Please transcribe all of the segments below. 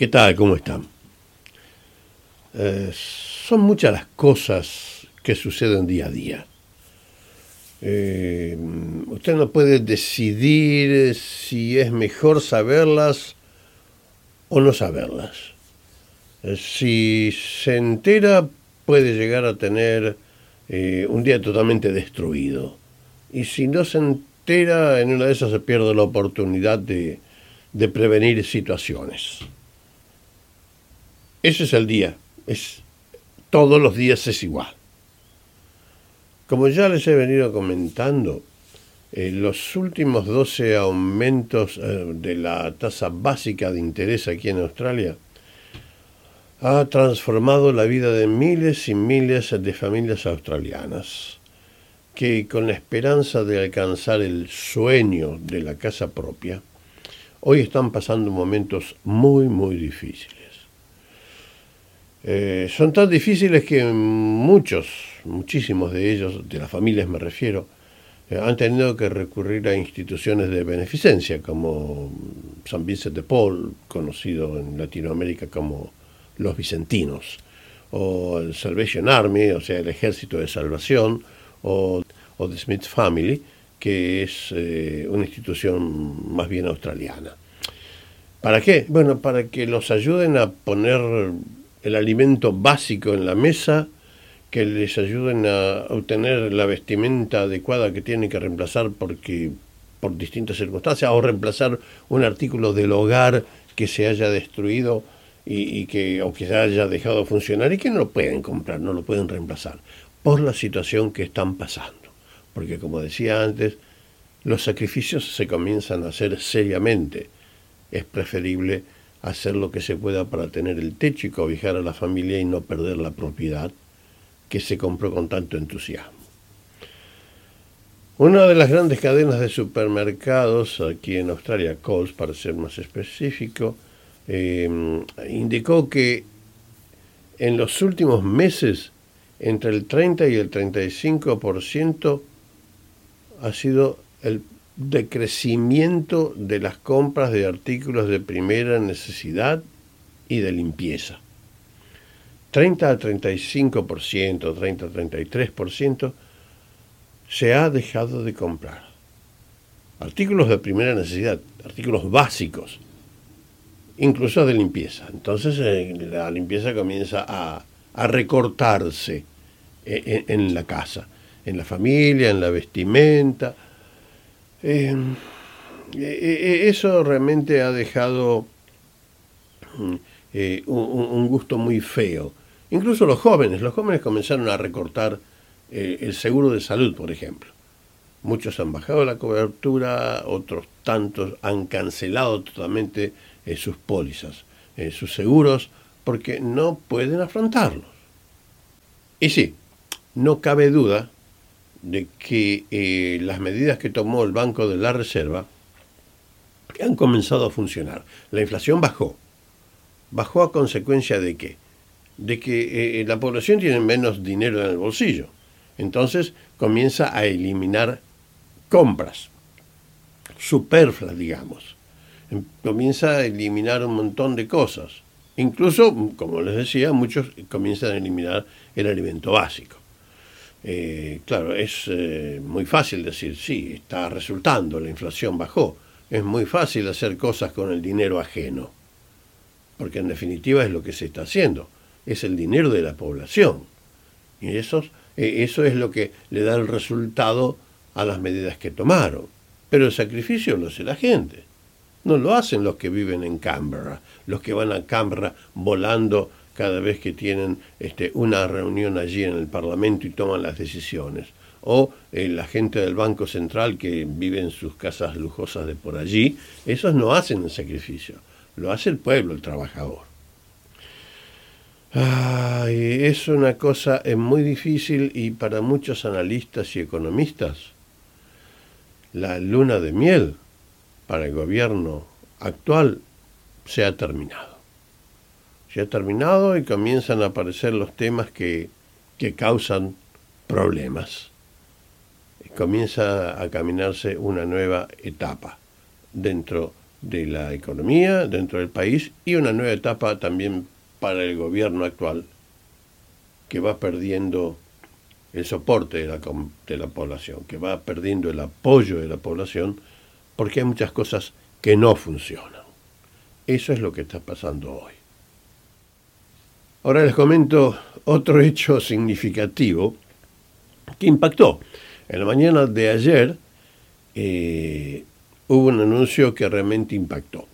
¿Qué tal? ¿Cómo están? Eh, son muchas las cosas que suceden día a día. Eh, usted no puede decidir si es mejor saberlas o no saberlas. Eh, si se entera, puede llegar a tener un día totalmente destruido. Y si no se entera, en una de esas se pierde la oportunidad de, de prevenir situaciones. Ese es el día. Es, todos los días es igual. Como ya les he venido comentando, eh, los últimos 12 aumentos eh, de la tasa básica de interés aquí en Australia ha transformado la vida de miles y miles de familias australianas que con la esperanza de alcanzar el sueño de la casa propia, hoy están pasando momentos muy, muy difíciles. Eh, son tan difíciles que muchos, muchísimos de ellos, de las familias me refiero, eh, han tenido que recurrir a instituciones de beneficencia como San Vicente de Paul, conocido en Latinoamérica como los Vicentinos, o el Salvation Army, o sea, el Ejército de Salvación, o, o The Smith Family, que es eh, una institución más bien australiana. ¿Para qué? Bueno, para que los ayuden a poner el alimento básico en la mesa, que les ayuden a obtener la vestimenta adecuada que tienen que reemplazar porque por distintas circunstancias, o reemplazar un artículo del hogar que se haya destruido y, que o que se haya dejado de funcionar y que no lo pueden comprar, no lo pueden reemplazar, por la situación que están pasando. Porque como decía antes, los sacrificios se comienzan a hacer seriamente. Es preferible hacer lo que se pueda para tener el techo y cobijar a la familia y no perder la propiedad que se compró con tanto entusiasmo. Una de las grandes cadenas de supermercados aquí en Australia, Coles para ser más específico, em, indicó que en los últimos meses entre el 30 y el 35% ha sido el decrecimiento de las compras de artículos de primera necesidad y de limpieza. 30 al 35%, 30 al 33% se ha dejado de comprar. Artículos de primera necesidad, artículos básicos, incluso de limpieza. Entonces eh, la limpieza comienza a, recortarse eh, en la casa, en la familia, en la vestimenta, eh, eh, eh, eso realmente ha dejado mm, un, gusto muy feo. Incluso los jóvenes, los jóvenes comenzaron a recortar el seguro de salud, por ejemplo. Muchos han bajado la cobertura, otros tantos han cancelado totalmente sus pólizas, sus seguros, porque no pueden afrontarlos. Y sí, no cabe duda de que eh, las medidas que tomó el Banco de la Reserva han comenzado a funcionar. La inflación bajó. ¿Bajó a consecuencia de qué? De que eh, la población tiene menos dinero en el bolsillo. Entonces comienza a eliminar compras superfluas, digamos. Em, comienza a eliminar un montón de cosas. Incluso, como les decía, muchos comienzan a eliminar el alimento básico. Eh, claro, es eh, muy fácil decir, sí, está resultando, la inflación bajó. Es muy fácil hacer cosas con el dinero ajeno, porque en definitiva es lo que se está haciendo, es el dinero de la población. Y eso, eh, eso es lo que le da el resultado a las medidas que tomaron. Pero el sacrificio lo hace la gente. No lo hacen los que viven en Canberra, los que van a Canberra volando cada vez que tienen este, una reunión allí en el Parlamento y toman las decisiones. O eh, la gente del Banco Central que vive en sus casas lujosas de por allí, esos no hacen el sacrificio, lo hace el pueblo, el trabajador. es una cosa muy difícil y para muchos analistas y economistas, la luna de miel para el gobierno actual se ha terminado se ha terminado y comienzan a aparecer los temas que, que causan problemas. Comienza a caminarse una nueva etapa dentro de la economía dentro del país y una nueva etapa también para el gobierno actual que va perdiendo el soporte de la, de la población, que va perdiendo el apoyo de la población porque hay muchas cosas que no funcionan. Eso es lo que está pasando hoy. Ahora les comento otro hecho significativo que impactó. En la mañana de ayer eh, hubo un anuncio que realmente impactó.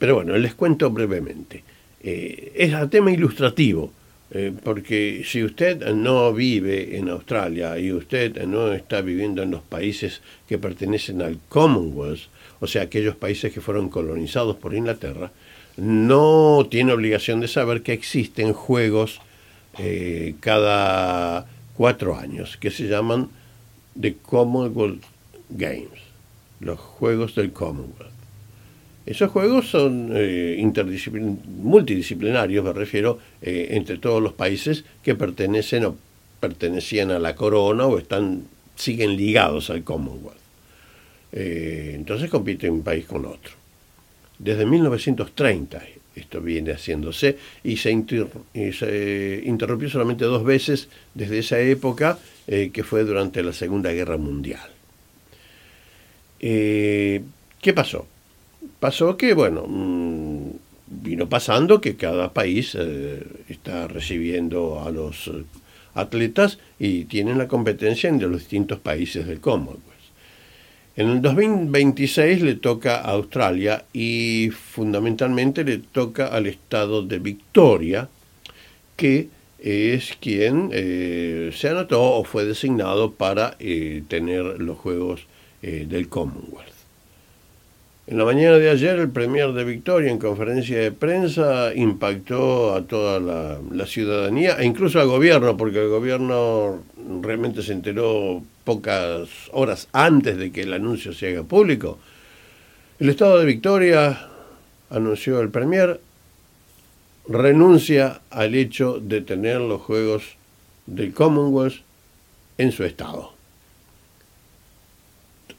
Pero bueno, les cuento brevemente. Eh, es a tema ilustrativo, eh, porque si usted no vive en Australia y usted no está viviendo en los países que pertenecen al Commonwealth, o sea, aquellos países que fueron colonizados por Inglaterra, no tiene obligación de saber que existen juegos eh, cada cuatro años que se llaman The Commonwealth Games, los Juegos del Commonwealth. Esos juegos son eh, multidisciplinarios, me refiero, eh, entre todos los países que pertenecen o pertenecían a la corona o están siguen ligados al Commonwealth. Entonces compiten un país con otro desde 1930 esto viene haciéndose y se, interrumpió solamente dos veces desde esa época, eh, que fue durante la Segunda Guerra Mundial. Eh, ¿Qué pasó? Pasó que, bueno, mm, vino pasando que cada país eh, está recibiendo a los atletas y tienen la competencia entre los distintos países del Commonwealth. En el 2026 le toca a Australia y fundamentalmente le toca al estado de Victoria, que es quien eh, se anotó o fue designado para eh, tener los Juegos eh, del Commonwealth. En la mañana de ayer, el Premier de Victoria, en conferencia de prensa, impactó a toda la, ciudadanía e incluso al gobierno, porque el gobierno realmente se enteró pocas horas antes de que el anuncio se haga público. El Estado de Victoria, anunció el Premier, renuncia al hecho de tener los Juegos del Commonwealth en su Estado.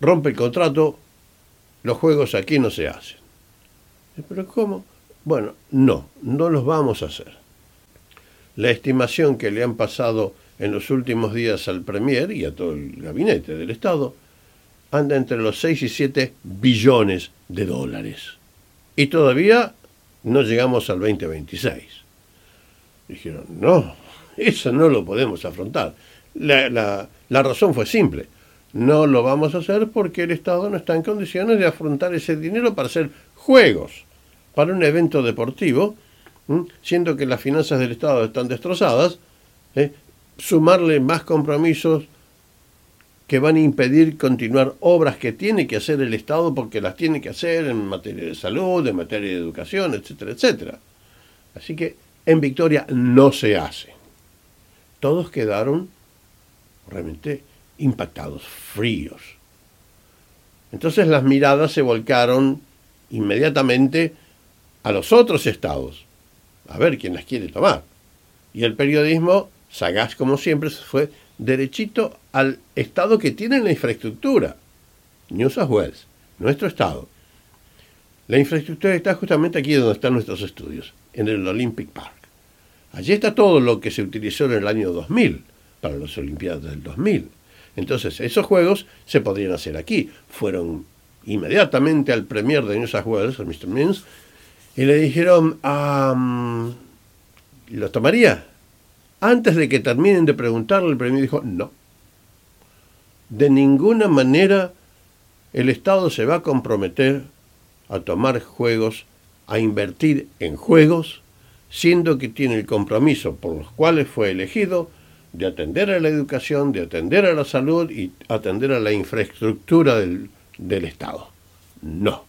Rompe el contrato los juegos aquí no se hacen. ¿Pero cómo? Bueno, no, no los vamos a hacer. La estimación que le han pasado en los últimos días al Premier y a todo el gabinete del Estado anda entre los 6 y 7 billones de dólares. Y todavía no llegamos al 2026. Dijeron, no, eso no lo podemos afrontar. La, la, la razón fue simple no lo vamos a hacer porque el Estado no está en condiciones de afrontar ese dinero para hacer juegos, para un evento deportivo, siendo que las finanzas del Estado están destrozadas, ¿eh? Sumarle más compromisos que van a impedir continuar obras que tiene que hacer el Estado porque las tiene que hacer en materia de salud, en materia de educación, etcétera, etcétera. Así que en Victoria no se hace. Todos quedaron realmente impactados, fríos. Entonces las miradas se volcaron inmediatamente a los otros estados, a ver quién las quiere tomar. Y el periodismo, sagaz como siempre, fue derechito al estado que tiene la infraestructura, New South Wales, nuestro estado. La infraestructura está justamente aquí donde están nuestros estudios, en el Olympic Park. Allí está todo lo que se utilizó en el año 2000, para las Olimpiadas del 2000. Entonces, esos juegos se podrían hacer aquí. Fueron inmediatamente al premier de New South Wales, al Mr. Mins, y le dijeron, ¿lo tomaría? Antes de que terminen de preguntarle, el premier dijo, no. De ninguna manera el Estado se va a comprometer a tomar juegos, a invertir en juegos, siendo que tiene el compromiso por los cuales fue elegido de atender a la educación, de atender a la salud y atender a la infraestructura del, Estado. No.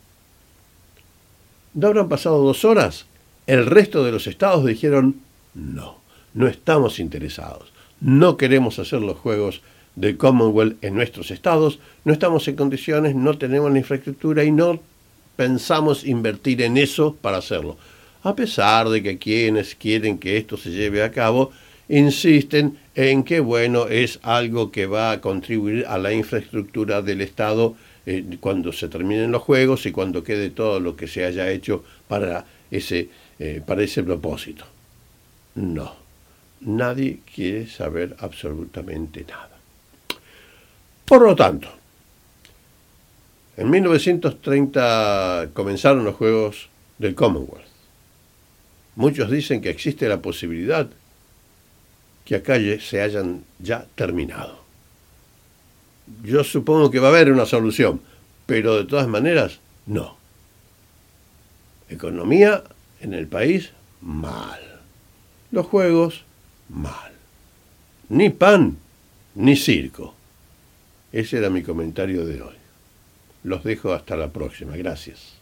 ¿No habrán pasado dos horas? El resto de los estados dijeron, no, no estamos interesados, no queremos hacer los juegos del Commonwealth en nuestros estados, no estamos en condiciones, no tenemos la infraestructura y no pensamos invertir en eso para hacerlo. A pesar de que quienes quieren que esto se lleve a cabo insisten en que, bueno, es algo que va a contribuir a la infraestructura del Estado eh, cuando se terminen los juegos y cuando quede todo lo que se haya hecho para ese, eh, para ese propósito. No, nadie quiere saber absolutamente nada. Por lo tanto, en 1930 comenzaron los Juegos del Commonwealth. Muchos dicen que existe la posibilidad que acá se hayan ya terminado. Yo supongo que va a haber una solución, pero de todas maneras, no. Economía en el país, mal. Los juegos, mal. Ni pan, ni circo. Ese era mi comentario de hoy. Los dejo hasta la próxima. Gracias.